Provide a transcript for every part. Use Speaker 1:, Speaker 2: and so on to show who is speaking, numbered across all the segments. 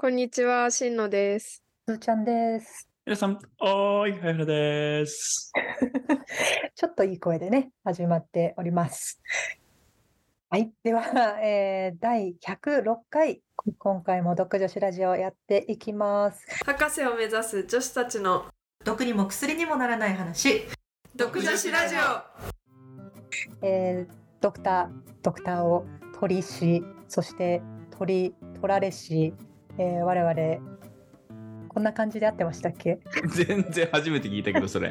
Speaker 1: こんにちは、しんのです。
Speaker 2: すーちゃんです。
Speaker 3: 皆さん、おーい、はやはです。
Speaker 2: ちょっといい声でね、始まっております。はい。では、えー第106回、こ今回も読女子ラジオやっていきます。
Speaker 1: 博士を目指す女子たちの
Speaker 2: 毒にも薬にもならない話。
Speaker 1: 読女子ラジオ。
Speaker 2: えードクター、ドクターを取りし、そして取り、取られし、えー我々、こんな感じで合ってましたっけ？
Speaker 3: 全然初めて聞いたけど、それ。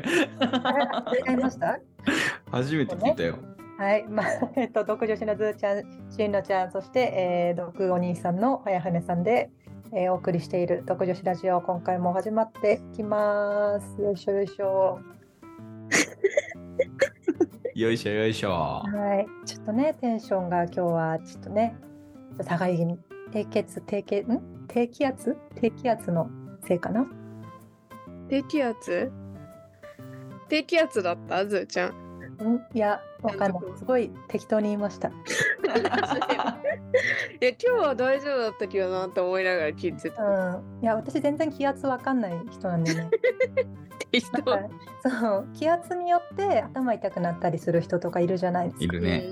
Speaker 2: 違いました？
Speaker 3: 初めて聞いたよ。
Speaker 2: はい、まあ、えっと、毒女子のずーちゃん、しんのちゃん、そして、えー、毒お兄さんの早船さんで、えーお送りしている毒女子ラジオ、今回も始まっていきます。よいしょよいしょ。
Speaker 3: よいしょ よいしょ。
Speaker 2: はい、ちょっとね、テンションが今日はちょっとね、高い気味、低血、低血、ん？低気圧？低気圧のせいかな？
Speaker 1: 低気圧？低気圧だった？ずーちゃん。
Speaker 2: ん？いや、わかんない。すごい適当に言いました。
Speaker 1: え、今日は大丈夫だったけどなって思いながら聞いてた。
Speaker 2: うん。いや、私全然気圧わかんない人なんでね。
Speaker 1: 適当
Speaker 2: そう気圧によって頭痛くなったりする人とかいるじゃないですか。
Speaker 3: いるね。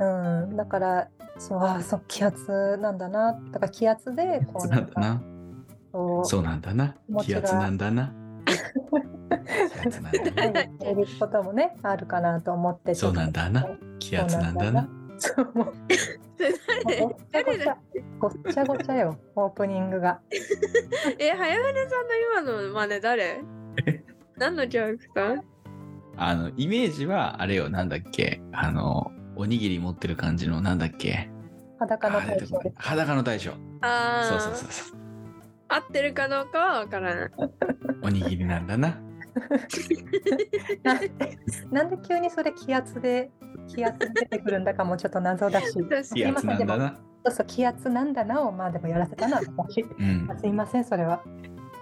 Speaker 2: うん、だからそうあそう気圧なんだなだから気圧でこ
Speaker 3: そうう
Speaker 2: な
Speaker 3: んんだな。
Speaker 2: そう
Speaker 3: なんだな
Speaker 2: 気
Speaker 3: 圧なんだな。気圧なんだな。
Speaker 2: いることもねあるかなと思って
Speaker 3: そうなんだな気圧なんだな。
Speaker 2: そうもう
Speaker 1: 誰
Speaker 2: ごっちゃごちゃごっちゃごちゃよオープニングが。
Speaker 1: え、早船さんの今の真似誰？何のキャラクター
Speaker 3: あの、イメージは、あれよ、なんだっけ？あの、おにぎり持ってる感じの、なんだっけ？
Speaker 2: 裸の
Speaker 3: あ出てこない
Speaker 2: 対象です。
Speaker 3: 裸の大将。
Speaker 1: あ
Speaker 3: そうそう
Speaker 1: あ
Speaker 3: そうそう。
Speaker 1: 合ってるかどうかはわからない。
Speaker 3: おにぎりなんだな。
Speaker 2: なんでなんで急にそれ気圧で気圧で出てくるんだかもちょっと謎だし。
Speaker 3: 気圧なんだな。
Speaker 2: そうそう気圧なんだなをまあでもやらせたな私。
Speaker 3: うん
Speaker 2: あ。すいませんそれは。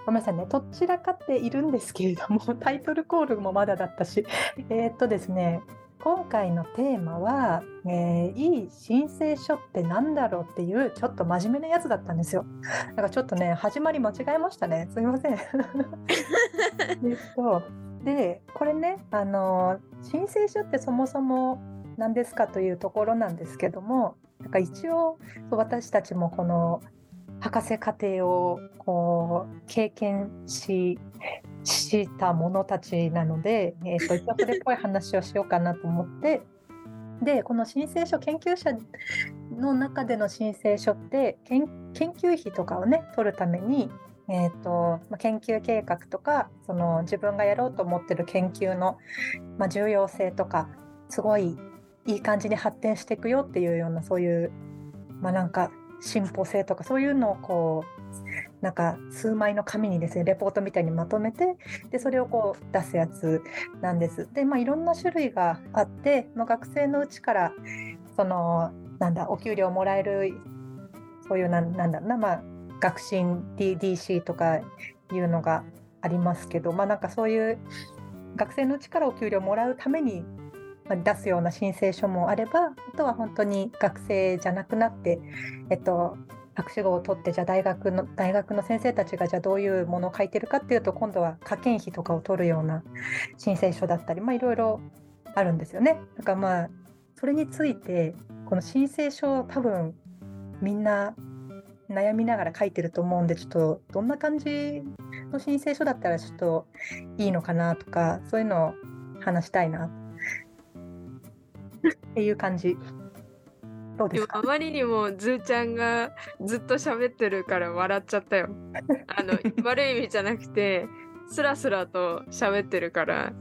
Speaker 2: ごめんなさいね、どちらかっているんですけれども、タイトルコールもまだだったし、えーっとですね、今回のテーマは、えーいい申請書ってなんだろうっていう、ちょっと真面目なやつだったんですよ。だからちょっとね、始まり間違えましたね。すいません。えっと、で、これね、あの、申請書ってそもそも何ですかというところなんですけども、なんか一応、私たちもこの博士課程をこう経験しした者たちなので、えー、と 一応それっぽい話をしようかなと思って。でこの申請書研究者の中での申請書って研研究費とかをね取るために、えーとまあ、研究計画とかその自分がやろうと思ってる研究の、まあ、重要性とかすごいいい感じに発展していくよっていうようなそういうまあなんか進歩性とかそういうのをこうなんか数枚の紙にですねレポートみたいにまとめてでそれをこう出すやつなんです。でまあいろんな種類があって、まあ、学生のうちからそのなんだお給料もらえるそういうなんなんだろうなまあ学進 D- DC とかいうのがありますけどまあなんかそういう学生のうちからお給料もらうために出すような申請書もあればあとは本当に学生じゃなくなってえっと、博士号を取ってじゃあ大学の大学の先生たちがじゃあどういうものを書いてるかっていうと今度は科研費とかを取るような申請書だったりまあいろいろあるんですよね。だからまあそれについてこの申請書多分みんな悩みながら書いてると思うんでちょっとどんな感じの申請書だったらちょっといいのかなとかそういうのを話したいなっていう感じ。どうでか。
Speaker 1: ですもあまりにもずーちゃんがずっと喋ってるから笑っちゃったよ。あの 悪い意味じゃなくてスラスラと喋ってるから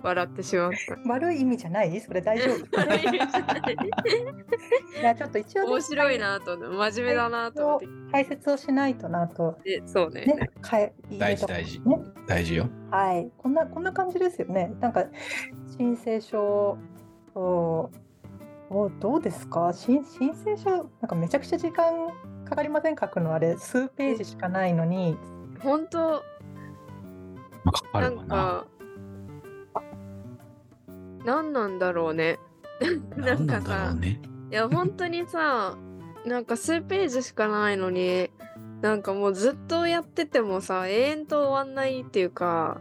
Speaker 1: 笑ってしまった。
Speaker 2: 悪い意味じゃない？それ大丈夫。
Speaker 1: 悪い意味じゃない。
Speaker 2: いやちょっと一応ね
Speaker 1: 面白いなと真面目だなと
Speaker 2: 解説をしないとなと。
Speaker 1: でそうね。
Speaker 2: ねかえ
Speaker 3: 大事大事。
Speaker 2: ね。
Speaker 3: 大事よ。
Speaker 2: はい。こんなこんな感じですよね。なんか申請書をおどうですか？申申請書なんかめちゃくちゃ時間かかりません？書くのあれ数ページしかないのに
Speaker 1: 本当？なん
Speaker 3: かかるかな。
Speaker 1: か何なんだろうね。な
Speaker 3: なんんなんだろ
Speaker 1: かさ
Speaker 3: うね。
Speaker 1: いや本当にさなんか数ページしかないのになんかもうずっとやっててもさ永遠と終わんないっていうか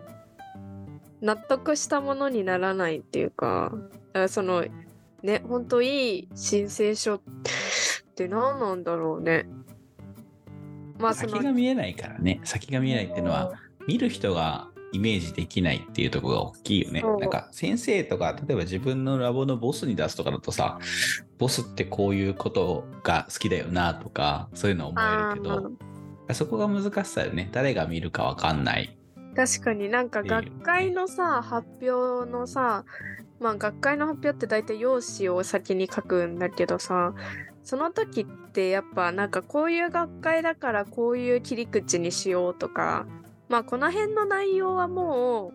Speaker 1: 納得したものにならないっていうかだからそのねほんといい申請書って何なんだろうねまあ
Speaker 3: 先が見えないからね。先が見えないっていうのは、見る人がイメージできないっていうところが大きいよね。なんか先生とか、例えば自分のラボのボスに出すとかだとさ、ボスってこういうことが好きだよなとか、そういうのは思えるけど、そこが難しさよね。誰が見るかわかんない。
Speaker 1: 確かになんか学会のさ発表のさまあ学会の発表って大体用紙を先に書くんだけどさその時ってやっぱなんかこういう学会だからこういう切り口にしようとかまあこの辺の内容はも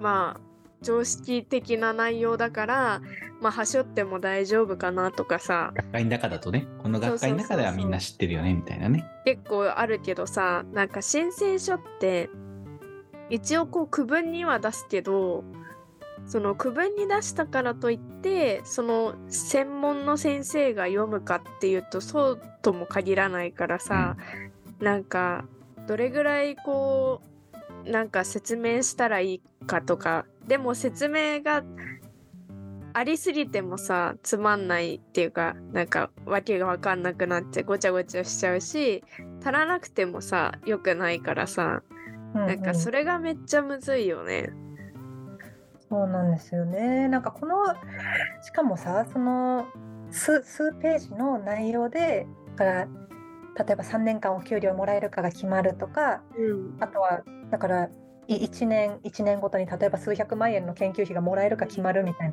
Speaker 1: うまあ常識的な内容だからまあはしょっても大丈夫かなとかさ
Speaker 3: 学会の中だとね、この学会の中ではみんな知ってるよね、みたいなね。
Speaker 1: 結構あるけどさなんか申請書って一応こう区分には出すけどその区分に出したからといってその専門の先生が読むかっていうとそうとも限らないからさ、なんかどれぐらいこうなんか説明したらいいかとかでも説明がありすぎてもさつまんないっていうかなんかわけが分かんなくなってごちゃごちゃしちゃうし足らなくてもさ良くないからさなんかそ
Speaker 2: れ
Speaker 1: れがめっちゃむずいよね。
Speaker 2: そうなんですよね。なんかこのしかもさその数数ページの内容でだから例えば3年間お給料もらえるかが決まるとか
Speaker 1: うん、
Speaker 2: あとはだからい1年1年ごとに例えば数百万円の研究費がもらえるか決まるみたい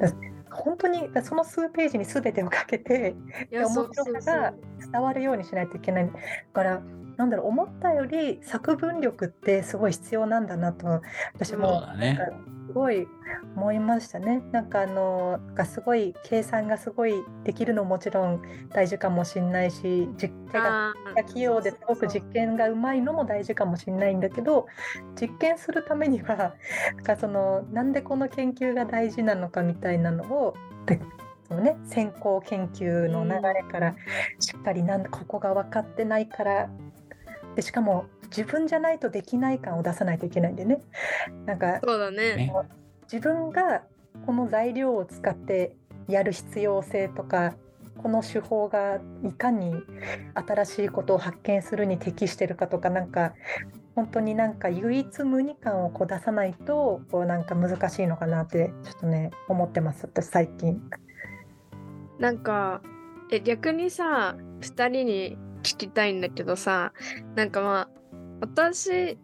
Speaker 2: な。だ本当にだその数ページに全てをかけて
Speaker 1: い
Speaker 2: 面白さが伝わるようにしないといけない。だからなんだろう思ったより作文力ってすごい必要なんだなと私もなんかすごい思いましたね。なんかあのがすごい計算がすごいできるのももちろん大事かもしれないし実験が器用ですごく実験がうまいのも大事かもしれないんだけど実験するためにはなんかそのなんでこの研究が大事なのかみたいなのをでそのね先行研究の流れからしっかりなんここが分かってないからでしかも自分じゃないとできない感を出さないといけないんでねなんか
Speaker 1: そうだね。
Speaker 3: ね
Speaker 2: 自分がこの材料を使ってやる必要性とかこの手法がいかに新しいことを発見するに適してるかとかなんか本当になんか唯一無二感をこう出さないとこうなんか難しいのかなってちょっとね思ってます私最近。
Speaker 1: なんかえ逆にさ2人に聞きたいんだけどさなんかまあ私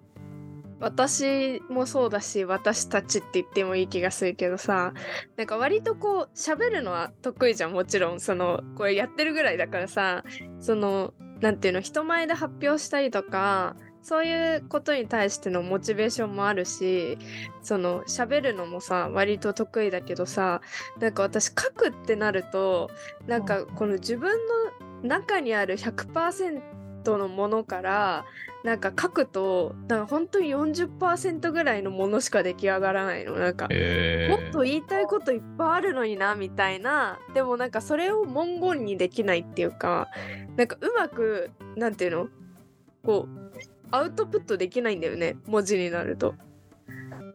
Speaker 1: 私もそうだし私たちって言ってもいい気がするけどさなんか割とこう喋るのは得意じゃんもちろんそのこれやってるぐらいだからさそのなんていうの人前で発表したりとかそういうことに対してのモチベーションもあるしその喋るのもさ割と得意だけどさなんか私書くってなるとなんかこの自分の中にある100%のものからなんか書くとなんか本当に40%ぐらいのものしか出来上がらないの。なんか
Speaker 3: え
Speaker 1: もっと言いたいこといっぱいあるのになみたいな。でもなんかそれを文言にできないっていうかなんかうまくなんていうの？こうアウトプットできないんだよね文字になると。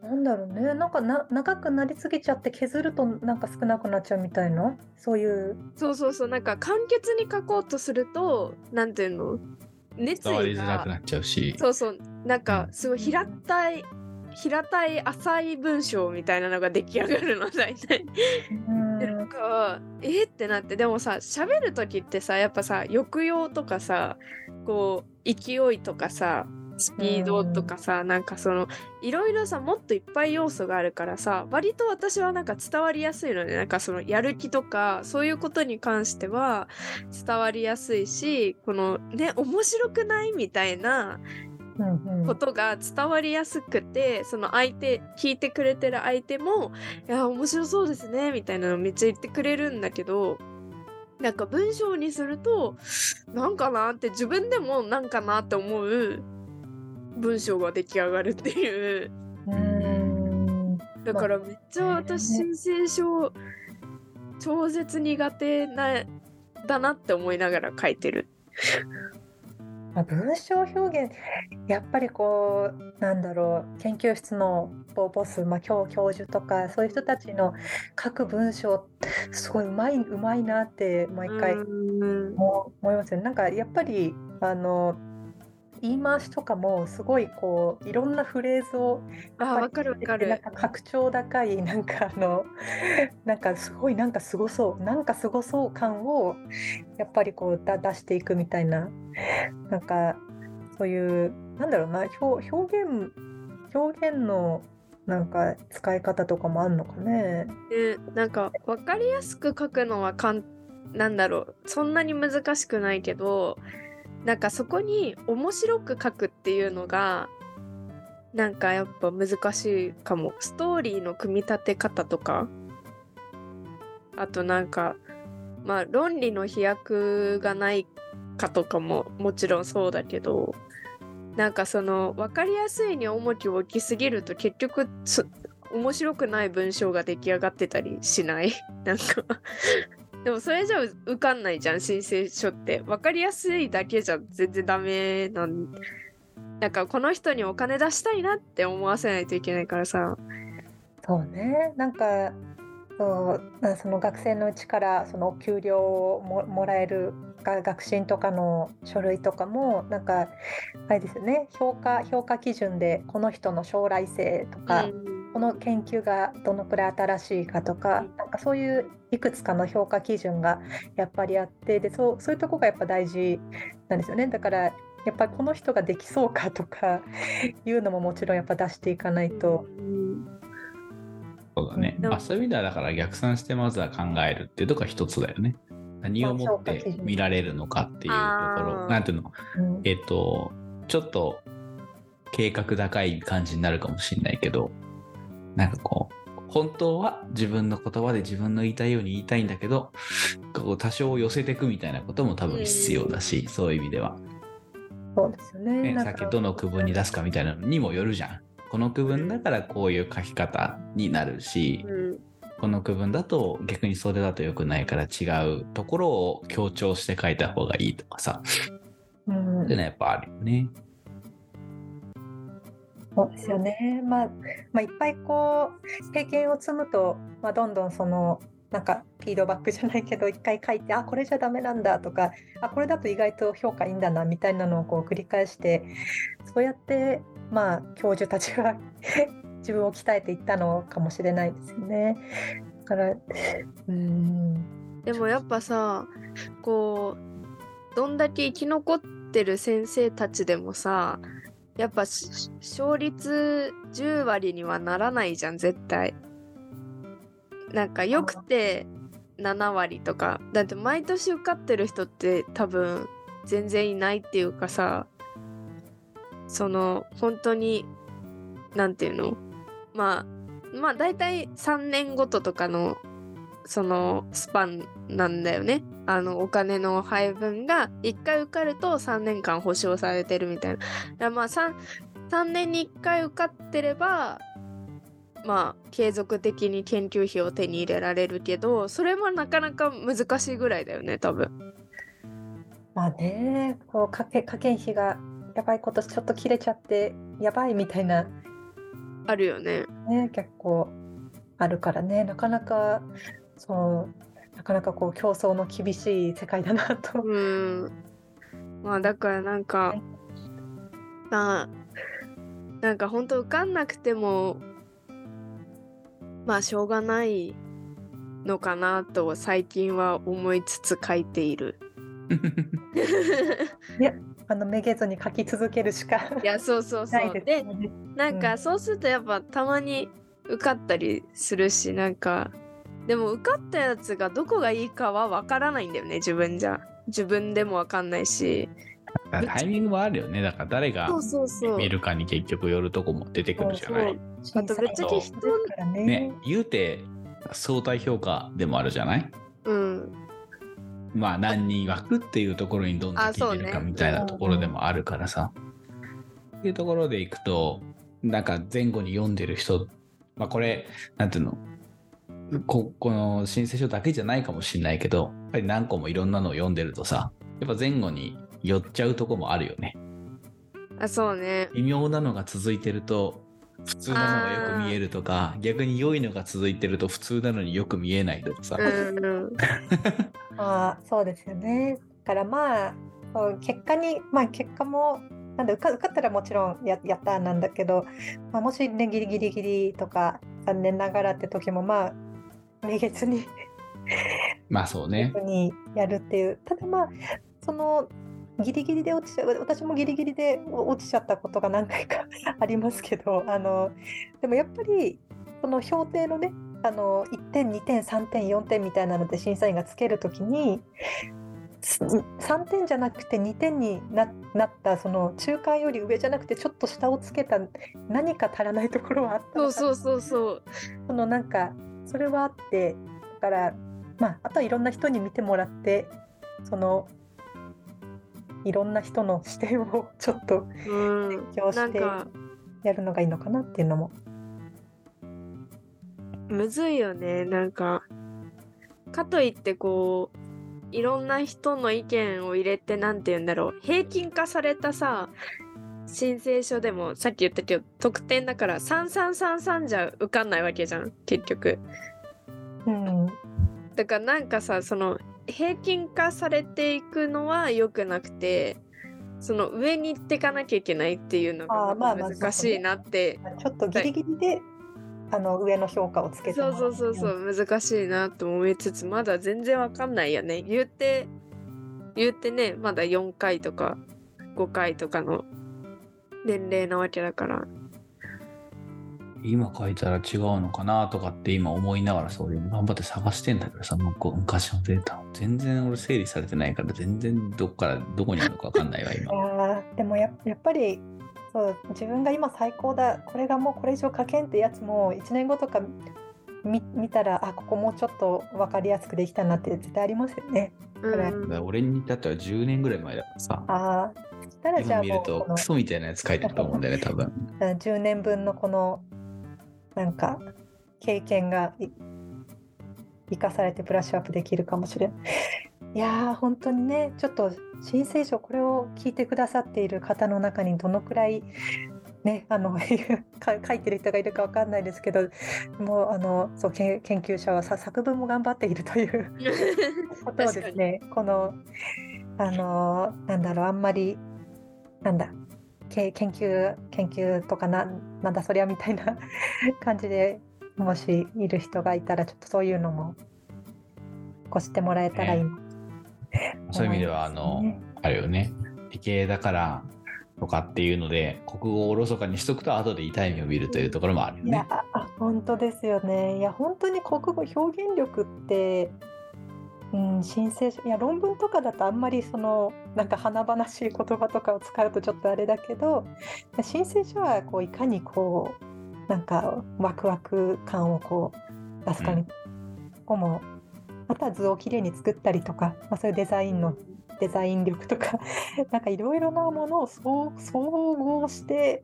Speaker 2: なんだろうね。なんかな長くなりすぎちゃって削るとなんか少なくなっちゃうみたいな？そういう。
Speaker 1: そうそうそう。なんか簡潔に書こうとするとなんていうの？熱
Speaker 3: 伝わり
Speaker 1: 意が
Speaker 3: づらくなっちゃうし。
Speaker 1: そうそう。なんかすごい平たい平たい浅い文章みたいなのが出来上がるの 大体。
Speaker 2: うん。
Speaker 1: でなんかえーってなって。でもさ喋る時ってさやっぱさ抑揚とかさこう勢いとかさスピードとかさ、なんかそのいろいろさもっといっぱい要素があるからさ割と私はなんか伝わりやすいのでなんかそのやる気とかそういうことに関しては伝わりやすいしこのね面白くないみたいな
Speaker 2: うんうん。
Speaker 1: ことが伝わりやすくてその相手聞いてくれてる相手も「いや面白そうですね」みたいなのめっちゃ言ってくれるんだけどなんか文章にするとなんかなって自分でもなんかなって思う文章が出来上がるっていう
Speaker 2: うん
Speaker 1: だからめっちゃ私申請書超絶苦手なだなって思いながら書いてる。
Speaker 2: まあ、文章表現やっぱりこうなんだろう研究室のボス、まあ、教教授とかそういう人たちの書く文章すごいうまいうまいなって毎回思いますよね。なんかやっぱりあの言い回しとかもすごいこういろんなフレーズを
Speaker 1: あわかるわかる
Speaker 2: なんか格調高いなんかあのなんかすごいなんかすごそうなんかすごそう感をやっぱりこうだ出していくみたいななんかそういうなんだろうな表表現表現のなんか使い方とかもあるのかね。
Speaker 1: でなんか分かりやすく書くのはかんなんだろうそんなに難しくないけどなんかそこに面白く書くっていうのがなんかやっぱ難しいかも。ストーリーの組み立て方とか。あとなんかまあ論理の飛躍がないかとかももちろんそうだけど。なんかその分かりやすいに重きを置きすぎると結局面白くない文章が出来上がってたりしない？なんか。でもそれじゃ受かんないじゃん申請書って。分かりやすいだけじゃ全然ダメなんなんかこの人にお金出したいなって思わせないといけないからさ。
Speaker 2: そうね。なんかそうその学生のうちからそのお給料をももらえる学信とかの書類とかもなんかあれですよね。評価評価基準でこの人の将来性とか、うんこの研究がどのくらい新しいかとかなんかそういういくつかの評価基準がやっぱりあってでそうそういうとこがやっぱ大事なんですよね。だからやっぱりこの人ができそうかとか いうのももちろんやっぱ出していかないと。
Speaker 3: そうだね。あそういう意味ではだから逆算してまずは考えるっていうとこが一つだよね。何をもって見られるのかっていうところ、なんていうの、うん、えっ、と、ちょっと計画高い感じになるかもしれないけど、なんかこう、本当は自分の言葉で自分の言いたいように言いたいんだけど、こう多少寄せていくみたいなことも多分必要だし、そういう意味では。
Speaker 2: そうですよね。
Speaker 3: ねさっきどの区分に出すかみたいなのにもよるじゃん。この区分だからこういう書き方になるし、うん、この区分だと逆にそれだと良くないから違うところを強調して書いた方がいいとかさ。うん、っていうのはやっぱあるよね。
Speaker 2: そうですよね、まあ、まあいっぱいこう経験を積むと、まあ、どんどんそのなんかフィードバックじゃないけど一回書いてあこれじゃダメなんだとかあこれだと意外と評価いいんだなみたいなのをこう繰り返してそうやってまあ教授たちが 自分を鍛えていったのかもしれないですよね。だからうん
Speaker 1: でもやっぱさこうどんだけ生き残ってる先生たちでもさやっぱ勝率10割にはならないじゃん絶対。なんかよくて7割とか。だって毎年受かってる人って多分全然いないっていうかさ。その本当に何て言うの？まあまあ大体3年ごととかのそのスパンなんだよねあのお金の配分が1回受かると3年間保証されてるみたいな。だまあ 3, 3年に1回受かってればまあ継続的に研究費を手に入れられるけどそれもなかなか難しいぐらいだよね多分。
Speaker 2: まあねこう加計加減費がやばいことちょっと切れちゃってやばいみたいな。
Speaker 1: あるよね。
Speaker 2: ね結構あるからねなかなかそうなかなかこう競争の厳しい世界だなと。
Speaker 1: うん。まあだからなんか、まあなんか本当受かんなくてもまあしょうがないのかなと最近は思いつつ書いている。
Speaker 2: いやあのめげずに書き続けるしか
Speaker 1: いやそうそうそう。で、ね、なんかそうするとやっぱたまに受かったりするしなんかでも受かったやつがどこがいいかは分からないんだよね自分じゃ。自分でも分かんないし。
Speaker 3: タイミングもあるよね。だから誰が見るかに結局よるとこも出てくるじゃない。
Speaker 1: あと別に人
Speaker 3: ね。ね言うて相対評価でもあるじゃない？
Speaker 1: うん。
Speaker 3: まあ何人枠っていうところにどんどん聞いてるかみたいなところでもあるからさ、っていうところでいくとなんか前後に読んでる人まあこれなんていうの？ここの申請書だけじゃないかもしれないけどやっぱり何個もいろんなのを読んでるとさやっぱ前後に寄っちゃうとこもあるよね。
Speaker 1: あそうね。
Speaker 3: 微妙なのが続いてると普通なのがよく見えるとか逆に良いのが続いてると普通なのによく見えないとかさ、
Speaker 1: うんうん。
Speaker 2: あーそうですよね。だからまあ結果にまあ結果もなんだ受か受かったらもちろんややったーなんだけど、まあ、もしねギリギリギリとか残念ながらって時もまあめげずに。
Speaker 3: まあそうね。
Speaker 2: にやるっていう。ただまあそのギリギリで落ちちゃう。私もギリギリで落ちちゃったことが何回か ありますけどあのでもやっぱりその評定のねあの1点2点3点4点みたいなので審査員がつけるときにす3点じゃなくて2点にななったその中間より上じゃなくてちょっと下をつけた何か足らないところはあった
Speaker 1: そうそうそうそう。
Speaker 2: そのなんかそれはあってだからまああとはいろんな人に見てもらってそのいろんな人の視点をちょっと
Speaker 1: うん。
Speaker 2: 勉強してやるのがいいのかなっていうのも。
Speaker 1: むずいよね。なんかかといってこういろんな人の意見を入れてなんて言うんだろう。平均化されたさ申請書でもさっき言ったけど得点だから3333じゃ受かんないわけじゃん結局。
Speaker 2: うん。
Speaker 1: だからなんかさその平均化されていくのは良くなくてその上に行っていかなきゃいけないっていうのが難しいなって。
Speaker 2: ちょっとギリギリで、あの上の評価をつけて
Speaker 1: そうそうそうそう難しいなと思いつつまだ全然わかんないよね。言うて言うてねまだ4回とか5回とかの年齢なわけだから。
Speaker 3: 今書いたら違うのかなとかって今思いながらそういう頑張って探してんだけどさ向こう昔のデータ全然俺整理されてないから全然どっからどこにあるのか分かんないわ今。
Speaker 2: でもややっぱりそう自分が今最高だ。これがもうこれ以上書けんってやつも1年後とか見見たらあここもうちょっと分かりやすくできたなって絶対ありますよね。
Speaker 1: うん
Speaker 3: 俺に至っては10年ぐらい前だからさ
Speaker 2: ああそしたらじゃ
Speaker 3: 今見るとクソみたいなやつ書いてると思うんだよね多分
Speaker 2: 10年分のこのなんか経験がい生かされてブラッシュアップできるかもしれない。いやー本当にねちょっと申請書これを聞いてくださっている方の中にどのくらいねあの か書いてる人がいるかわかんないですけどもうあのそうけ研究者はさ作文も頑張っているという ことをですねこのあのなんだろうあんまりなんだけ研究研究とかななんだそりゃみたいな 感じでもしいる人がいたらちょっとそういうのもこう知ってもらえたらいいな、
Speaker 3: そういう意味ではあの、
Speaker 2: ね。
Speaker 3: あるよね。理系だからとかっていうので国語をおろそかにしとくと後で痛い目を見るというところもあるよ
Speaker 2: いや
Speaker 3: ね。
Speaker 2: ああ本当ですよねいや本当に国語表現力ってうん、申請書いや論文とかだとあんまりそのなんか華々しい言葉とかを使うとちょっとあれだけど申請書はこういかにこうなんかワクワク感をこう出すかみたいな、ここもあとは図をきれいに作ったりとか、まあ、そういうデザインのデザイン力とか なんかいろいろなものを総合して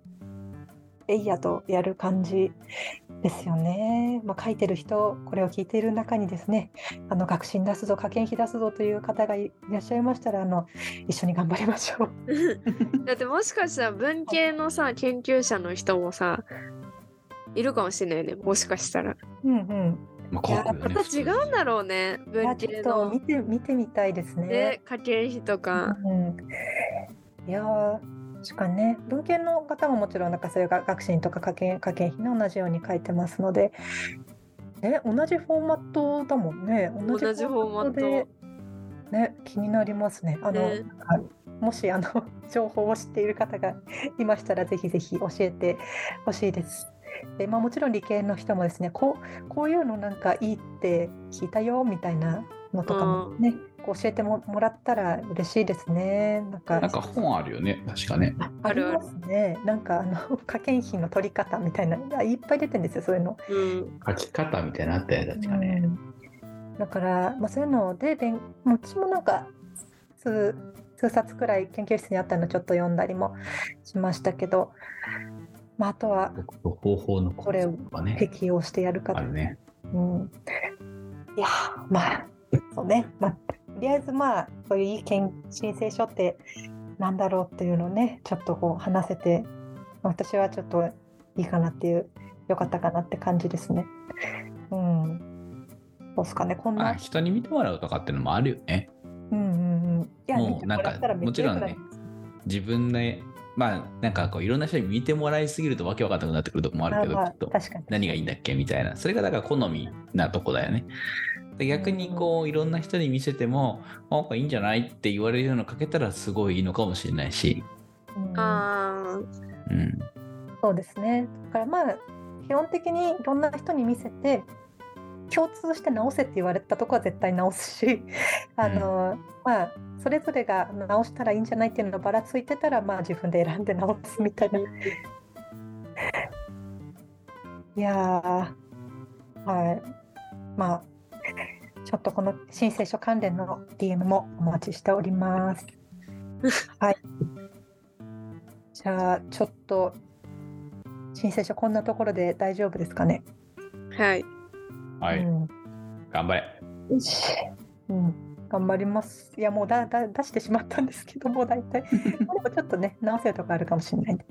Speaker 2: えいやとやる感じですよね。まあ、書いてる人これを聞いている中にですねあの学信出すぞ科研費出すぞという方がいらっしゃいましたらあの一緒に頑張りましょう。
Speaker 1: だってもしかしたら文系のさ研究者の人もさいるかもしれないよねもしかしたら
Speaker 2: うんうん。
Speaker 3: まあ、書くよね
Speaker 1: また違うんだろうね文系
Speaker 2: ちょっと
Speaker 1: の
Speaker 2: 見て見てみたいですね。
Speaker 1: ね科研費とか。
Speaker 2: うん、いやー確かにね文系の方ももちろんなんかそういうが学信とか科研科研費の同じように書いてますので、ね、同じフォーマットだもんね。
Speaker 1: 同じフォーマット
Speaker 2: で、ね、気になりますね。あの、
Speaker 1: ね。
Speaker 2: もしあの 情報を知っている方がいましたらぜひぜひ教えてほしいです。でまあ、もちろん理系の人もですねこうこういうのなんかいいって聞いたよみたいなのとかもね、こう教えてももらったら嬉しいですね。なんか
Speaker 3: なんか本あるよね、確かね。
Speaker 2: あありますね。なんかあの 科研費の取り方みたいなあいっぱい出てるんですよそういうの。
Speaker 1: うん
Speaker 3: 書き方みたいなのあったよね、確かね。
Speaker 2: うんだから、まあ、そういうので勉もうちもなんか数数冊くらい研究室にあったのちょっと読んだりもしましたけど、まあ、あとは
Speaker 3: 方法の
Speaker 2: これを適用してやるかと
Speaker 3: あるね。
Speaker 2: うん、いやーまあそうね、まあ、とりあえずまあそういういい研申請書ってなんだろうっていうのをねちょっとこう話せて私はちょっといいかなっていうよかったかなって感じですね。うん。そうっすかねこんな。
Speaker 3: まあ人に見てもらうとかっていうのもあるよね。
Speaker 2: うんうんうん。いや
Speaker 3: もう
Speaker 2: 見てもらったらめっちゃ良くなります
Speaker 3: 自分で、まあなんかこういろんな人に見てもらいすぎるとわけわかんなくなってくるとこもあるけど。
Speaker 2: 確かに。
Speaker 3: 何がいいんだっけ？みたいな。それがだから好みなとこだよね。で逆にこういろんな人に見せても、なんかいいんじゃないって言われるのかけたらすごいいいのかもしれないし。
Speaker 2: うん
Speaker 1: あ
Speaker 3: うん。
Speaker 2: そうですね。だからまあ基本的にいろんな人に見せて共通して直せって言われたとこは絶対直すし、あのまあそれぞれが直したらいいんじゃないっていうのがばらついてたらまあ自分で選んで直すみたいな。いやーはいまあちょっとこの申請書関連の DM もお待ちしております。はい。じゃあちょっと申請書こんなところで大丈夫ですかね？
Speaker 1: はい。
Speaker 3: はい。
Speaker 2: うん
Speaker 3: 頑張れ。
Speaker 2: よしうん、頑張ります。いや、もうだだ出してしまったんですけども、大体。でもちょっとね、直せるとこあるかもしれないんで。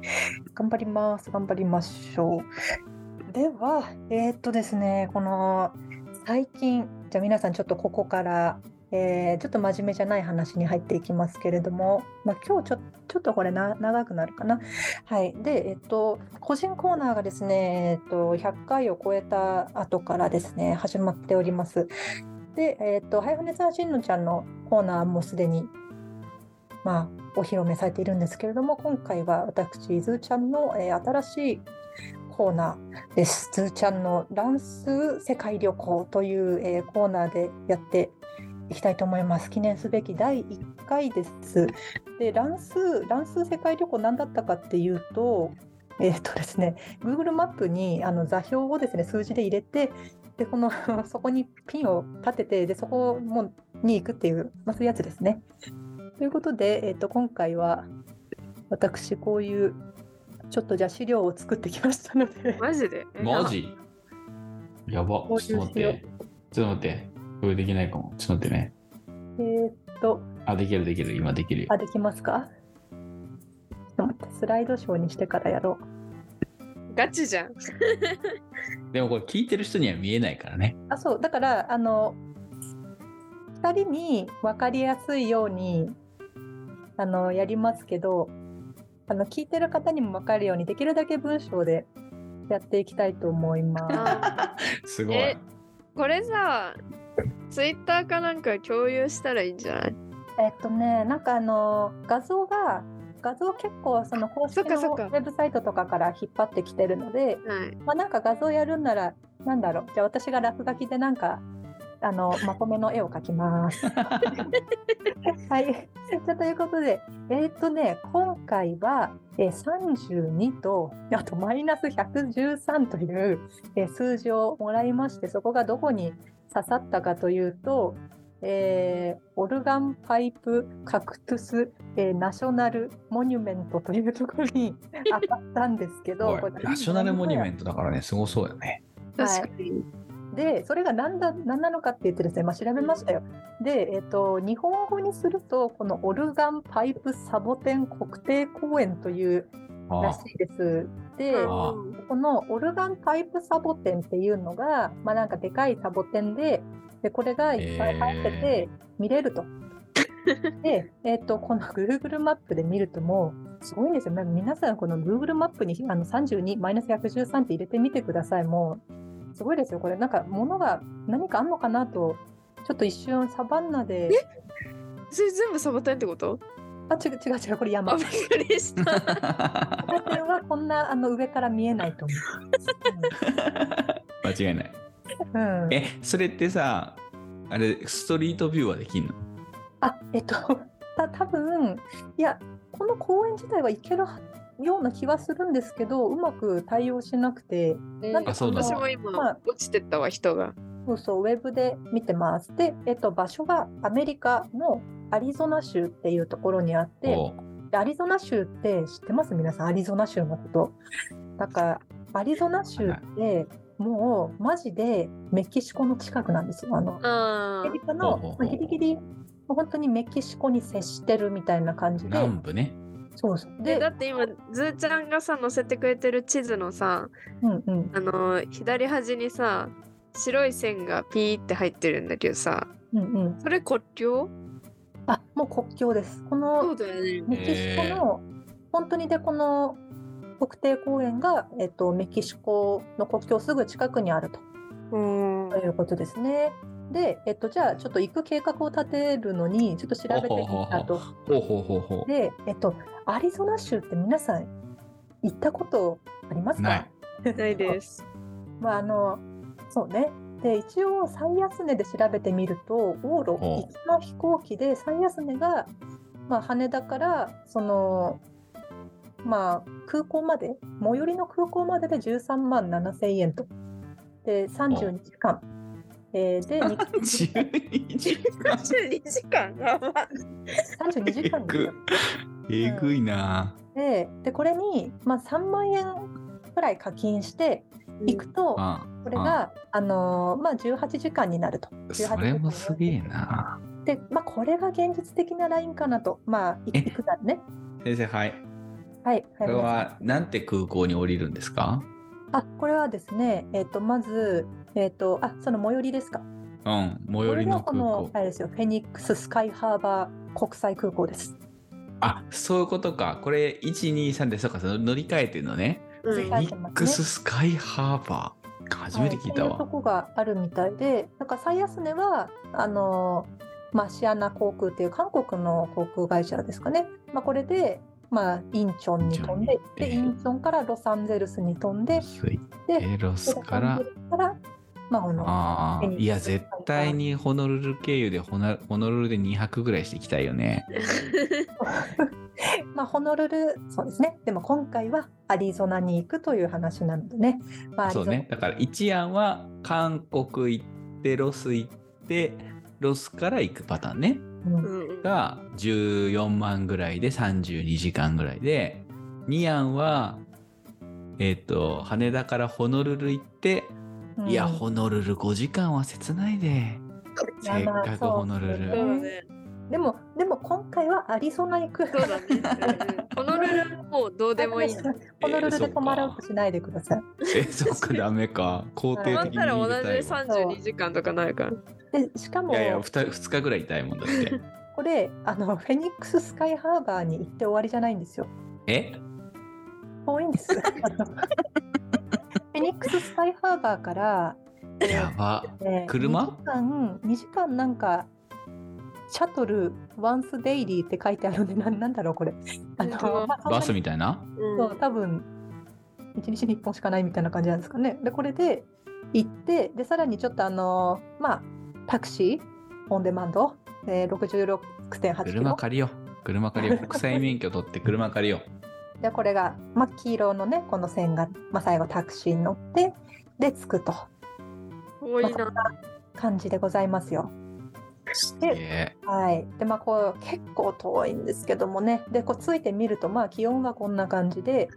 Speaker 2: 頑張ります。頑張りましょう。では、えーっとですね、この最近、じゃあ皆さん、ちょっとここから、えーちょっと真面目じゃない話に入っていきますけれども、まあ、今日ちょちょっとこれな長くなるかな？はい。で、えっと、個人コーナーがですね、えっと、100回を超えた後からですね、始まっております。で、えっと、ハイフネザージンノちゃんのコーナーもすでに、まあ、お披露目されているんですけれども、今回は私、ズーちゃんの、えー新しいコーナーです。ズーちゃんの乱数世界旅行という、えーコーナーでやっていきたいと思います。記念すべき第1回です。で、乱数、乱数世界旅行何だったかっていうと、えっとですね、Google マップにあの座標をですね、数字で入れて、で、この そこにピンを立てて、で、そこもに行くっていう、まあ、そういうやつですね。ということで、えっと、今回は私、こういう、ちょっとじゃあ資料を作ってきましたので、
Speaker 1: マジで？
Speaker 3: マジ？やば。ちょっと待って。ちょっと待って。これできないかも。ちょっと待ってね。
Speaker 2: えーっと、
Speaker 3: あ、できるできる。今できるよ
Speaker 2: あ、。できますか？ちょっと待って、スライドショーにしてからやろう。
Speaker 1: ガチじゃん。
Speaker 3: でもこれ聞いてる人には見えないからね。
Speaker 2: あ、そう、だから、あの、2人に分かりやすいように、あの、やりますけど、あの、聞いてる方にも分かるように、できるだけ文章でやっていきたいと思います。
Speaker 1: あ
Speaker 3: すごい。
Speaker 1: えこれさ、ツイッターかなんか共有したらいいんじゃない？
Speaker 2: えっとね、なんかあの、画像が、画像結構その公式のウェブサイトとかから引っ張ってきてるので、
Speaker 1: はい。
Speaker 2: まあ、なんか画像やるんなら、なんだろう、じゃあ私が落書きでなんか、あの、まとめの絵を描きます。はい。じゃあということで、えーっとね、今回は、えー32と、あとマイナス113という、えー数字をもらいまして、そこがどこに刺さったかというと、えーオルガンパイプカクトゥス、えーナショナルモニュメントというところに当たったんですけど、
Speaker 3: ナショナルモニュメ
Speaker 2: ン
Speaker 3: ントだからね、すごそうよね。
Speaker 1: 確かに。
Speaker 2: トで、それが何だ何なのかって言ってですね、まあ、調べましたよ。で、えっと、日本語にすると、このオルガンパイプサボテン国定公園というら
Speaker 3: あ
Speaker 2: しいです。で、
Speaker 3: あ
Speaker 2: このオルガンパイプサボテンっていうのが、まあ、なんかでかいサボテンで、でこれがいっぱい生えてて見れると。で、えっとこの Google マップで見るともうすごいんですよ。まあ皆さんこの Google マップにあの32マイナス113って入れてみてください。もうすごいですよ。これなんか物が何かあんのかなとちょっと一瞬サバンナで
Speaker 1: それ全部サボテンってこと？
Speaker 2: あ違う違う違うこれ山。
Speaker 1: あ、びっくりした。
Speaker 2: はこんなあの上から見えないと思
Speaker 3: 間違いない。
Speaker 2: う。うんうん
Speaker 3: え、それってさ、あれ、ストリートビューはできんの？
Speaker 2: あ、えっと、た多分いや、この公園自体はいけるような気はするんですけど、うまく対応しなくて、なん
Speaker 3: あそうなんだ
Speaker 1: 私も今、
Speaker 2: まあ
Speaker 1: 落ちてったわ、人が。
Speaker 2: そうそう、ウェブで見てます。で、えっと、場所がアメリカのアリゾナ州っていうところにあって、アリゾナ州って知ってます？皆さん、アリゾナ州のこと。なんか、アリゾナ州って、もうマジでメキシコの近くなんですよ。あのア
Speaker 1: あ
Speaker 2: メリカのギリギリ本当にメキシコに接してるみたいな感じで。
Speaker 3: 南部ね。
Speaker 2: そうそう。
Speaker 1: で
Speaker 2: で
Speaker 1: だって今ずーちゃんがさ載せてくれてる地図のさ
Speaker 2: うんうん。
Speaker 1: あのー左端にさ白い線がピーって入ってるんだけどさ
Speaker 2: うんうん。
Speaker 1: それ国境？
Speaker 2: あもう国境ですこ
Speaker 1: そ
Speaker 2: のメキシコの、本当にでこの国定公園が、えっと、メキシコの国境すぐ近くにあると
Speaker 1: うん
Speaker 2: ということですね。で、えっと、じゃあちょっと行く計画を立てるのにちょっと調べてみたと。
Speaker 3: ほうほうほうほ
Speaker 2: で、えっと、アリゾナ州って皆さん行ったことありますか？
Speaker 3: ない
Speaker 1: です。
Speaker 2: まああのそうね。で一応最安値で調べてみると往路行きの飛行機で最安値が、まあ、羽田からそのまあ空港まで最寄りの空港までで13万7千円と。で32時間。えーで に
Speaker 3: 12時間
Speaker 1: 32時間やば
Speaker 2: 32時間
Speaker 3: えぐいな。
Speaker 2: ででこれに、まあ、3万円くらい課金していくと、
Speaker 3: あ
Speaker 2: これが、あのーまあ、18時間になると。
Speaker 3: それもすげえな。
Speaker 2: で、まあ、これが現実的なラインかなと、まあ、い
Speaker 3: え
Speaker 2: いくならね。
Speaker 3: 先生、はい。
Speaker 2: はい、
Speaker 3: これ
Speaker 2: は
Speaker 3: なんて空港に降りるんですか？
Speaker 2: あこれはですね、えっとまず、えっとあその最寄りですか。
Speaker 3: うん、最寄りの空
Speaker 2: これがこの
Speaker 3: 港。
Speaker 2: あれですよフェニックススカイハーバー国際空港です。
Speaker 3: あ、そういうことか。これ、1、2、3で、そうか、その乗り換えてるのね。
Speaker 1: うん
Speaker 3: フェニックススカイハーバー。初めて聞いた
Speaker 2: はい、そういうと
Speaker 3: わ。
Speaker 2: こがあるみたいで、なんか最安値はあのまあシアナ航空っていう韓国の航空会社ですかね。まあこれでまあインチョンに飛んで、でイ
Speaker 3: インチョン
Speaker 2: からロサンゼルスに飛んで、で
Speaker 3: エロス
Speaker 2: ロ
Speaker 3: から
Speaker 2: まあこの
Speaker 3: あいや、絶対にホノルル経由でホノルルで2泊ぐらいしていきたいよね。
Speaker 2: まあホノルルそうですね。でも今回はアリゾナに行くという話なのでね。まあ
Speaker 3: そうね。だから一案は韓国行って、ロス行って、ロスから行くパターンね。
Speaker 2: うん
Speaker 1: うん
Speaker 3: が14万ぐらいで32時間ぐらいで、2案は、えっ、と、羽田からホノルル行って、いや、
Speaker 2: うん
Speaker 3: ホノルル5時間は切ないで。せっかくホノルル。
Speaker 2: でもでも今回はアリゾナ行く。
Speaker 1: そうだね。うんうんホノルルもうどうでもいい。
Speaker 2: ホノルルで泊まろう
Speaker 3: えー
Speaker 2: としないでください。
Speaker 3: え、そっか、ダメか。肯定的に
Speaker 1: たら同じ
Speaker 3: 言いたいわ。
Speaker 1: 32時間とかなるから。
Speaker 2: でしかも
Speaker 3: いやいや、2, 2日ぐらいいたいもんだって。
Speaker 2: これあのフェニックススカイハーバーに行って終わりじゃないんですよ。
Speaker 3: え？
Speaker 2: 遠いんです。フェニックススカイハーバーから、
Speaker 3: やば。
Speaker 2: えー
Speaker 3: 車
Speaker 2: ?2 時間、2時間なんか、シャトル、ワンスデイリーって書いてあるんで、ななんだろう、これ。あの、
Speaker 3: バスみたいな？
Speaker 1: うん
Speaker 2: そう、多分、1日に1本しかないみたいな感じなんですかね。で、これで行って、で、さらにちょっとあの、まあ、タクシー、オンデマンド、えー、66.8キロ。
Speaker 3: 車借りよう。車借りよう。国際免許取って車借りよ
Speaker 2: で、これが、まあ、黄色のね、この線が、まあ、最後タクシーに乗って、で、着くと。
Speaker 1: 多いな。
Speaker 2: 感じでございますよ。
Speaker 3: う。すげえ。
Speaker 2: はい。で、まあ、こう、結構遠いんですけどもね。で、こう、ついてみると、まあ、気温がこんな感じで、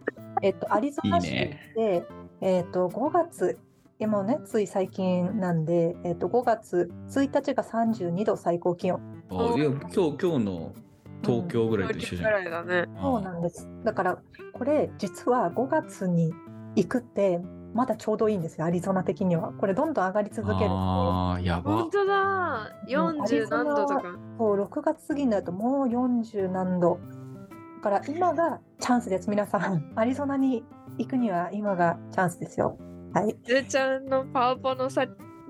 Speaker 2: えっと、アリゾナ州
Speaker 3: いいね
Speaker 2: で、えっと、5月、今もね、つい最近なんで、えっと、5月1日が32度最高気温。
Speaker 3: あいや今日今日の東京ぐらいと一緒じゃん。
Speaker 1: ぐらいだね。
Speaker 2: そうなんです。だから、これ、実は5月に行くって、まだちょうどいいんですよ、アリゾナ的には。これ、どんどん上がり続ける。
Speaker 3: ああ、やば
Speaker 1: 本。当だ。40何度とか。
Speaker 2: そう6月過ぎになるともう40何度だから今がチャンスです皆さんアリゾナに行くには今がチャンスですよはい
Speaker 1: ずーちゃんのパワポのさ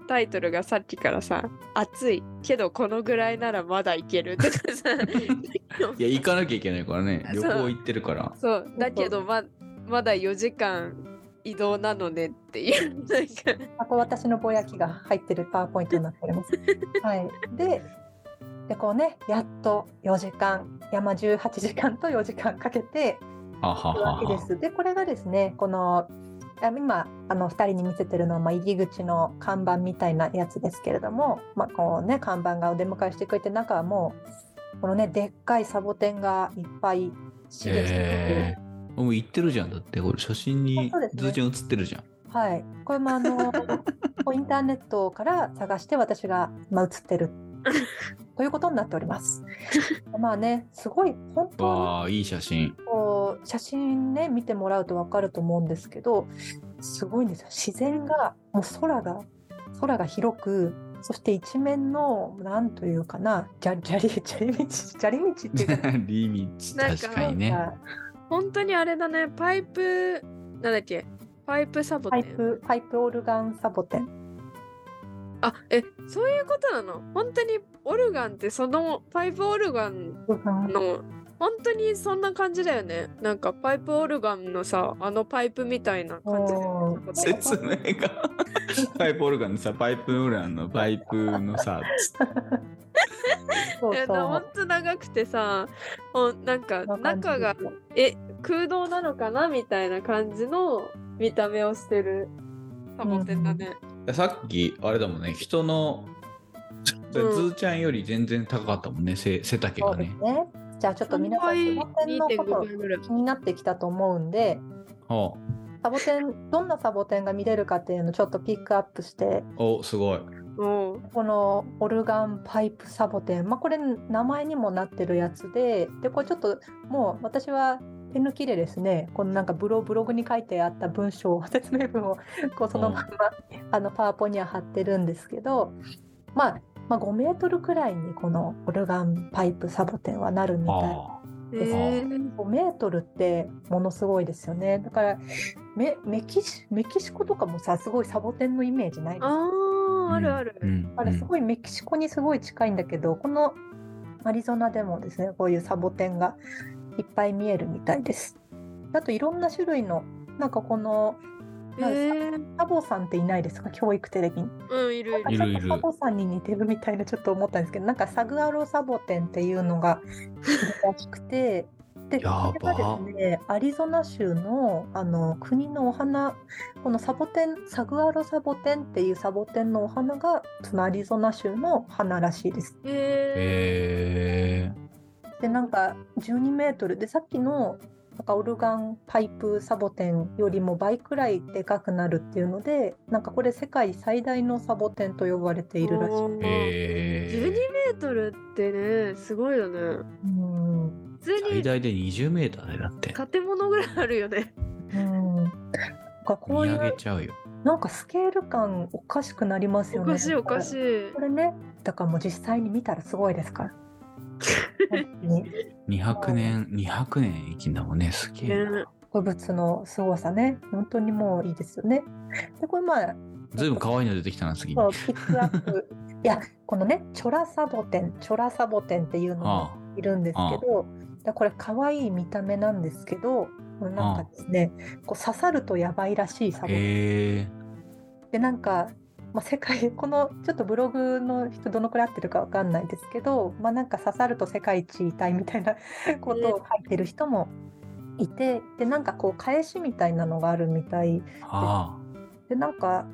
Speaker 1: タイトルがさっきからさ「暑いけどこのぐらいならまだいける」とかさ
Speaker 3: いや、行かなきゃいけないからね。旅行行ってるから。
Speaker 1: そうだけどままだ4時間移動なのねっていうなんか。
Speaker 2: あと私のぼやきが入ってるパワーポイントになっております。はい。ででこうねやっと4時間山18時間と4時間かけて
Speaker 3: はは
Speaker 2: 行くわ
Speaker 3: はは。
Speaker 2: けです。でこれがですねこのあ今あの2人に見せてるのは、まあ、入り口の看板みたいなやつですけれども、まあこうね、看板がお出迎えしてくれて中はもうこのねでっかいサボテンがいっぱい茂ってて、
Speaker 3: え。ー、もう行ってるじゃん。だって、これ写真に
Speaker 2: そうですね
Speaker 3: ずーちゃん写ってるじゃん。
Speaker 2: はい、これもあの インターネットから探して私が、まあ、写ってるということになっております。まあね、すごい本当に
Speaker 3: いい写真。
Speaker 2: こう写真ね見てもらうと分かると思うんですけどすごいんですよ自然がもう空が空が広くそして一面のなんというかな砂砂利砂利道砂利道っていうか
Speaker 3: リミッツ、
Speaker 1: なんか
Speaker 3: 確かにね。
Speaker 1: 本当にあれだね、パイプ、なんだっけ、パイプサボテン？
Speaker 2: パイプパイプオルガンサボテン
Speaker 1: あ、え、そういうことなの？本当にオルガンってそのパイプオルガンの、本当にそんな感じだよね。なんかパイプオルガンのさ、あのパイプみたいな感じで
Speaker 2: うん。
Speaker 3: 説明が。パイプオルガンのさ、パイプオルガンのパイプのさ、
Speaker 1: ほん。
Speaker 2: そ
Speaker 1: と長くてさ、ほんなんか中がえ空洞なのかなみたいな感じの見た目をしてる。サボテンだね。
Speaker 3: さっき、あれだもんね、人の、ズーちゃんより全然高かったもんね、背背丈がね。
Speaker 2: ね。じゃあちょっと皆さんサボテンのこ
Speaker 1: 2.5
Speaker 2: と
Speaker 1: 倍ぐらい。
Speaker 2: 気になってきたと思うんで
Speaker 3: は
Speaker 2: サボテンどんなサボテンが見れるかっていうのをちょっとピックアップして。
Speaker 3: あ、お、すごい。
Speaker 1: も
Speaker 2: このオルガンパイプサボテン、まあ、これ名前にもなってるやつで。でこれちょっともう私は手抜きでですねこのなんかブログに書いてあった文章説明文をこうそのまんまあのパワポには貼ってるんですけど、まあ、まあ5メートルくらいにこのオルガンパイプサボテンはなるみたい。です。
Speaker 1: えー、
Speaker 2: 5メートルってものすごいですよね。だからメメキシメキシコとかもさすごいサボテンのイメージないですか？
Speaker 1: あるある。
Speaker 3: うん。
Speaker 2: あれすごいメキシコにすごい近いんだけど、このアリゾナでもですね、こういうサボテンがいっぱい見えるみたいです。あといろんな種類の、なんかこの、
Speaker 1: えー、
Speaker 2: サボさんっていないですか、教育テレビに。
Speaker 1: うん、いるいる。
Speaker 2: サボさんに似てるみたいなちょっと思ったんですけど、なんかサグアロサボテンっていうのがらしくて、で、これがですね、アリゾナ州のあの国のお花、このサボテン、サグアロサボテンっていうサボテンのお花が、そのアリゾナ州の花らしいです。
Speaker 1: え
Speaker 3: へえ
Speaker 2: で、なんか12メートルで、さっきのなんかオルガンパイプサボテンよりも倍くらいでかくなるっていうので、なんかこれ世界最大のサボテンと呼ばれているらしい。
Speaker 1: ー、
Speaker 3: へ
Speaker 1: 12メ
Speaker 3: え
Speaker 1: ートルってね、すごいよね。
Speaker 2: うん
Speaker 1: 普通に
Speaker 3: 最大で20メーターでだって。
Speaker 1: 建物ぐらいあるよね。
Speaker 2: うんなんかこう
Speaker 3: 見上げ
Speaker 2: いう
Speaker 3: ちゃうよ。
Speaker 2: なんかスケール感おかしくなりますよね。
Speaker 1: おかしいおかしい
Speaker 2: こ。れね、だからもう実際に見たらすごいですから。本当に
Speaker 3: 200年、200年生きんだもんね、すげえな。
Speaker 1: ね
Speaker 2: 植物の凄さね、本当にもういいですよね。で、これまあ、
Speaker 3: ずいぶん可愛いの出てきたな、次に。
Speaker 2: そうピックアップ。いや、このね、チョラサボテン、チョラサボテンっていうのも
Speaker 3: あ
Speaker 2: いるんですけど、だこれ可愛い見た目なんですけど、なんかですね、こう刺さるとやばいらしいサボテン。でなんか、まあ、世界 このちょっとブログの人どのくらい合ってるかわかんないですけど、まあ、なんか刺さると世界一痛いみたいな ことを書いてる人もいてでなんかこう返しみたいなのがあるみたい
Speaker 3: あ。
Speaker 2: でなんか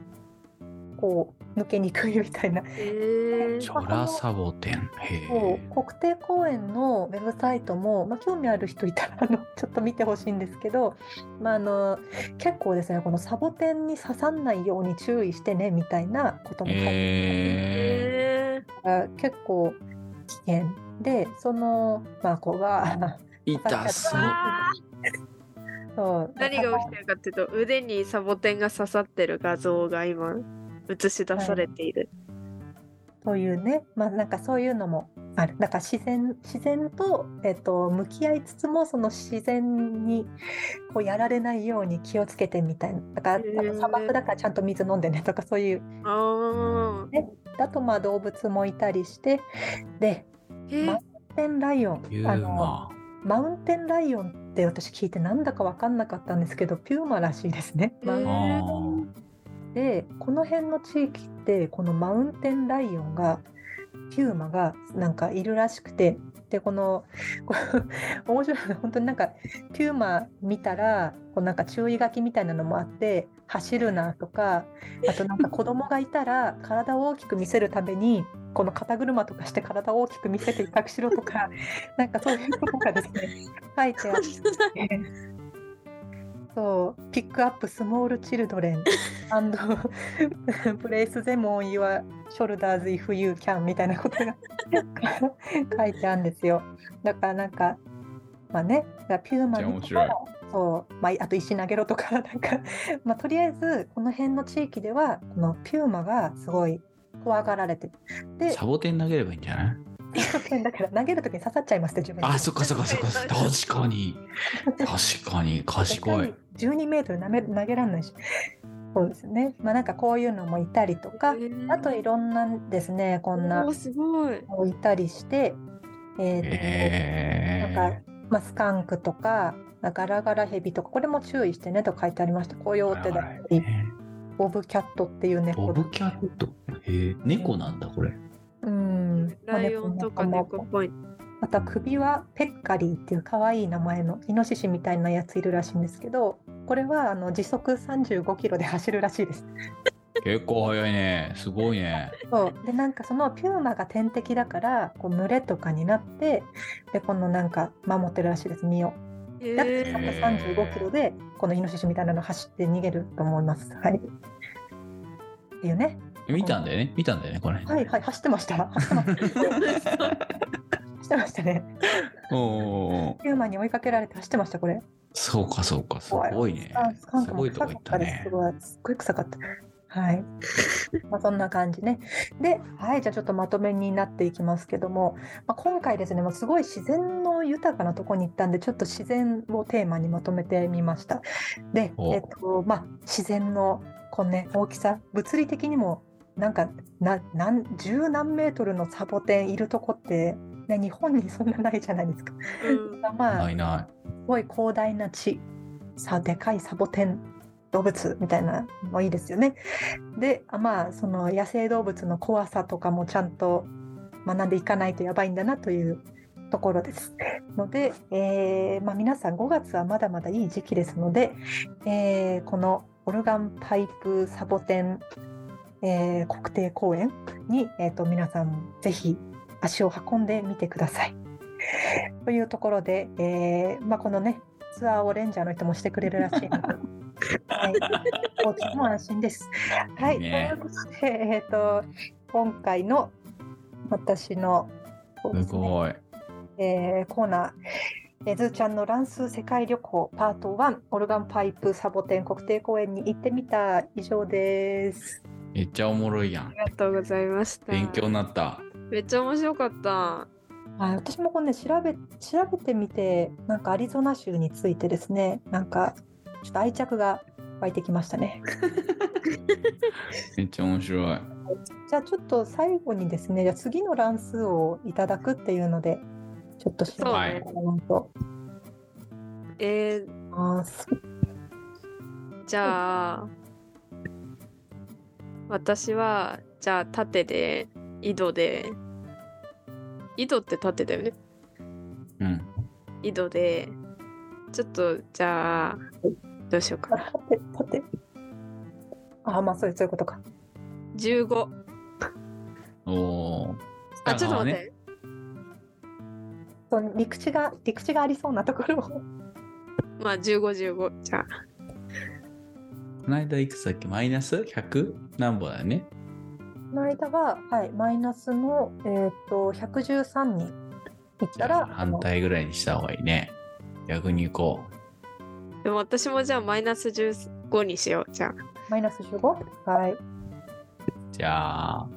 Speaker 2: こう抜けにくいみたいな
Speaker 1: え
Speaker 3: あ。チョラサボテン。へえ。
Speaker 2: 国定公園のウェブサイトも、まあ、興味ある人いたらあのちょっと見てほしいんですけど、まあ、あの結構ですねこのサボテンに刺さんないように注意してねみたいなことも書いて
Speaker 3: へえ。
Speaker 1: え
Speaker 2: が結構危険でそのまあ子が
Speaker 3: 痛そう。
Speaker 1: あ
Speaker 2: そう
Speaker 1: ー何が起きてるかっていうと腕にサボテンが刺さってる画像が今映し出されている。
Speaker 2: というね。まあなんかそういうのもある。だから自然自然と,、えっと向き合いつつもその自然にこうやられないように気をつけてみたいなだから砂漠だからちゃんと水飲んでねとかそういう。
Speaker 1: ああ。
Speaker 2: あとまあ動物もいたりしてで
Speaker 1: え
Speaker 2: マウンテンライオン。あの
Speaker 3: マ。
Speaker 2: マウンテンライオンって私聞いてなんだか分かんなかったんですけどピューマらしいですね。マウン
Speaker 1: へ
Speaker 3: あ
Speaker 2: でこの辺の地域ってこのマウンテンライオンがピューマがなんかいるらしくてでこの 面白いのは本当になんかピューマ見たらこうなんか注意書きみたいなのもあって走るなとかあとなんか子供がいたら体を大きく見せるためにこの肩車とかして体を大きく見せて威嚇しろとかなんかそういうことがですね 書いてあって。そう、ピックアップスモールチルドレン and place them on your shoulders if you can みたいなことが 書いてあるんですよ。だからなんか、まあね、ピューマに
Speaker 3: めっちゃ面白い
Speaker 2: そう、まあ、あと石投げろとか、なんか、まあ、とりあえず、この辺の地域では、このピューマがすごい怖がられてる。で、
Speaker 3: サボテン投げればいいんじゃない？
Speaker 2: だから投げるときに刺さっちゃいますって、自分に。
Speaker 3: あ、そっかそっかそっか。確かに。確かに。賢い。
Speaker 2: 12メートル投げ投げられないし。そうですね。まあなんかこういうのもいたりとか、あといろんなですね、こんな
Speaker 1: すごい。
Speaker 2: もいたりして、えーと
Speaker 3: え
Speaker 2: なんか、まあ、スカンクとか、ガラガラヘビとか、これも注意してねと書いてありました。コヨーテだったり、ボブキャットっていう猫
Speaker 3: ボブキャット？へえ、猫なんだ、これ。
Speaker 2: うん。
Speaker 1: ライオンとか
Speaker 2: まあ
Speaker 1: 猫っぽい。
Speaker 2: また首はペッカリーっていう可愛い名前のイノシシみたいなやついるらしいんですけど、これはあの時速35キロで走るらしいです。
Speaker 3: 結構早いね。すごいね。
Speaker 2: そうでなんかそのピューマが天敵だからこう群れとかになってでこのなんか守ってるらしいです身を。
Speaker 1: へ
Speaker 2: だって
Speaker 1: ー
Speaker 2: 時速35キロでこのイノシシみたいなの走って逃げると思います。はい。っていうね。
Speaker 3: 見たんだよね。見たんだよね、これ。
Speaker 2: はいはい走ってました。走ってました。走ってましたね。
Speaker 3: おお。
Speaker 2: ピューマに追いかけられて走ってましたこれ。
Speaker 3: そうか、そうか。すごいねすごいとこ行ったね
Speaker 2: す。ごいすっごい臭かった。はい。まあそんな感じね。で、はい、じゃあちょっとまとめになっていきますけども、まあ、今回ですね、もうすごい自然の豊かなところに行ったんで、ちょっと自然をテーマにまとめてみました。で、
Speaker 3: お
Speaker 2: えっと、まあ自然のこのね、大きさ、物理的にもなんかな何十何メートルのサボテンいるとこって、ね、日本にそんなないじゃないですか。
Speaker 1: うん
Speaker 2: まあ
Speaker 3: ないな
Speaker 2: すごい広大な地さでかいサボテン動物みたいなのもいいですよね。であまあその野生動物の怖さとかもちゃんと学んでいかないとやばいんだなというところです。ので、えーまあ、皆さん5月はまだまだいい時期ですので、えーこのオルガンパイプサボテン、えー国定公園に、えー、と皆さんぜひ足を運んでみてください。というところで、えーまあ、このねツアーをレンジャーの人もしてくれるらしいので、はい、こっちも安心です。はい、
Speaker 3: いいね
Speaker 2: ということで、えー、と今回の私のすすね
Speaker 3: ごい。
Speaker 2: えーコーナー、えーズーちゃんの乱数世界旅行パート1オルガンパイプサボテン国定公園に行ってみた以上です。
Speaker 3: めっちゃおもろいやん
Speaker 1: あ。りがとうございました。
Speaker 3: 勉強になった。
Speaker 1: めっちゃ面白かった。
Speaker 2: はい、私もこれね調べ調べてみてなんかアリゾナ州についてですねなんかちょっと愛着が湧いてきましたね。
Speaker 3: めっちゃ面白い。
Speaker 2: じゃあちょっと最後にですねじゃあ次の乱数をいただくっていうのでちょっと調べてもらおうと
Speaker 1: えー。じゃあ、私は、じゃあ縦で、井戸で、井戸って縦だよね。
Speaker 3: うん。
Speaker 1: 井戸で、ちょっと、じゃあ、どうしようか
Speaker 2: あ
Speaker 1: な。
Speaker 2: 立て立てあまあそういうそういうことか。
Speaker 1: 15。
Speaker 3: おお。
Speaker 1: あ、ちょっと待っ
Speaker 3: ね。
Speaker 1: て。
Speaker 2: その陸地が陸地がありそうなところを
Speaker 1: まあ、15、15。じゃあ、
Speaker 3: この間いくつだっけマイナス ?100? 何本だよね。
Speaker 2: この間は、はい、マイナスの、えー、と113人いったら
Speaker 3: 反対ぐらいにした方がいいね。逆に行こ
Speaker 1: でも私もじゃあマイナス15にしよう。じゃあ。
Speaker 2: マイナス 15? はい。
Speaker 3: う。じゃあ、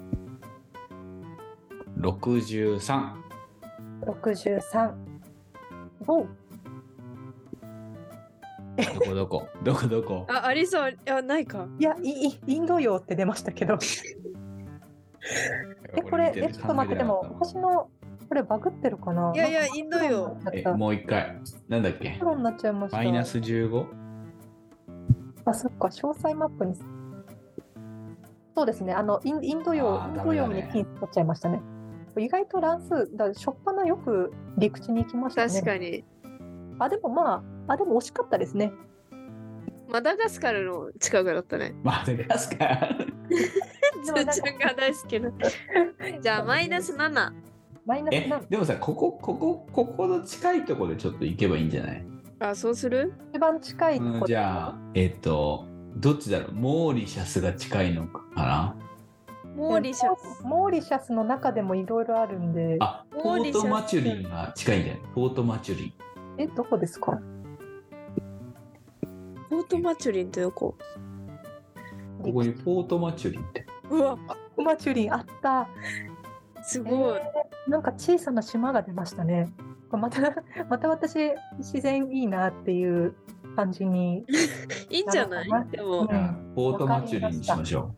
Speaker 3: 63。
Speaker 2: 63。お
Speaker 3: どこどこ？どこどこ？
Speaker 1: あ、ありそう。あ、ないか。
Speaker 2: いやいいインド洋って出ましたけどえこれえちょっと待ってでも星のこれバグってるかな？い
Speaker 1: やいや、インドよ。
Speaker 3: え、
Speaker 2: も
Speaker 3: もう一回。なんだっけ？
Speaker 2: 黒になっちゃいました
Speaker 3: マイナス 15?
Speaker 2: あそっか詳細マップにそうですねあのインインド洋インド洋にピン取っちゃいましたね意外と乱数だしょっぱなよく陸地に行きましたね
Speaker 1: 確かに。
Speaker 2: あでもまああでも惜しかったですね
Speaker 1: マダガスカルの近くだったね。
Speaker 3: マダガスカル。
Speaker 1: つーちゃんが大好きな。じゃあ、マイナス7。
Speaker 2: マイナス
Speaker 3: え
Speaker 2: 何、
Speaker 3: でもさ、ここ、ここ、ここの近いところでちょっと行けばいいんじゃない？
Speaker 1: あ、そうする？
Speaker 2: で番近いとこ
Speaker 3: うんじゃあ、えっ、と、どっちだろう？モーリシャスが近いのかな？
Speaker 1: モーリシャス。
Speaker 2: モーリシャスの中でもいろいろあるんで、
Speaker 3: あ、ポートマチュリンが近いんだよね。ポートマチュリン。
Speaker 2: え、どこですか？
Speaker 1: ポートマチュリンってどこ？
Speaker 3: ここにポートマチュリンって。
Speaker 1: うわ、
Speaker 2: マチュリンあった。
Speaker 1: すごい。
Speaker 2: えーなんか小さな島が出ましたね。また、また私、自然いいなっていう感じに。
Speaker 1: いいんじゃない？でも
Speaker 2: うん、
Speaker 3: ポートマチュリンにしましょ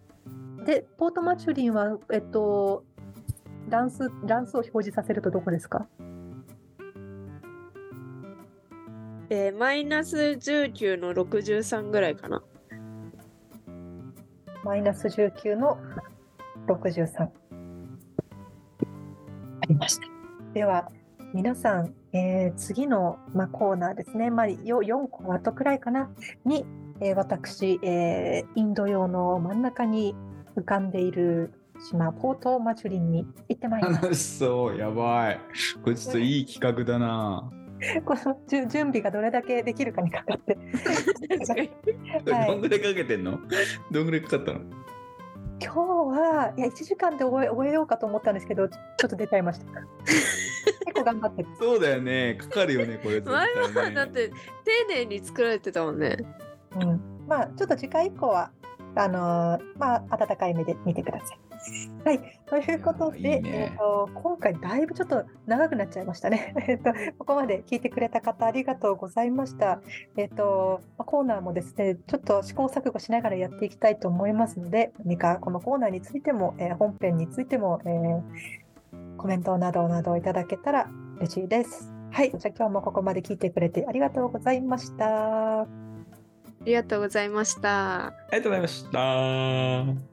Speaker 2: で、ポートマチュリンは、えっと、乱数、乱数を表示させるとどこですか？
Speaker 1: えーマイナス19の63ぐらいかな。
Speaker 2: マイナス19の63。ありました。では、皆さん、えー次の、まあ、コーナーですね、まあ、よ4個後くらいかな、に、えー私、えーインド洋の真ん中に浮かんでいる島、ポートマチュリンに行ってまいり
Speaker 3: う。
Speaker 2: ます。
Speaker 3: 楽 しそう、やばい。これちょっといい企画だな。
Speaker 2: このじゅ準備がどれだけできるかにかかって。
Speaker 1: 確かに。
Speaker 2: はい
Speaker 3: どんぐらいかけてんの？どんぐらいかかったの？
Speaker 2: 今日はいや1時間で終え終えようかと思ったんですけどちょっと出ちゃいました 結構頑張ってる
Speaker 3: そうだよね。かかるよね、これ絶
Speaker 1: 前。はだって丁寧に作られてたもんね。
Speaker 2: うん、まあちょっと次回以降はあのーまあ温かい目で見てください。はい、ということで
Speaker 3: いやいいね
Speaker 2: えーと今回だいぶちょっと長くなっちゃいましたね。えっとここまで聞いてくれた方ありがとうございました。えっ、とまあコーナーもですねちょっと試行錯誤しながらやっていきたいと思いますので何かこのコーナーについても、えー本編についても、えーコメントなどなどいただけたら嬉しいです。はい、じゃあ今日もここまで聞いてくれてありがとうございました。
Speaker 1: ありがとうございました。
Speaker 3: ありがとうございました。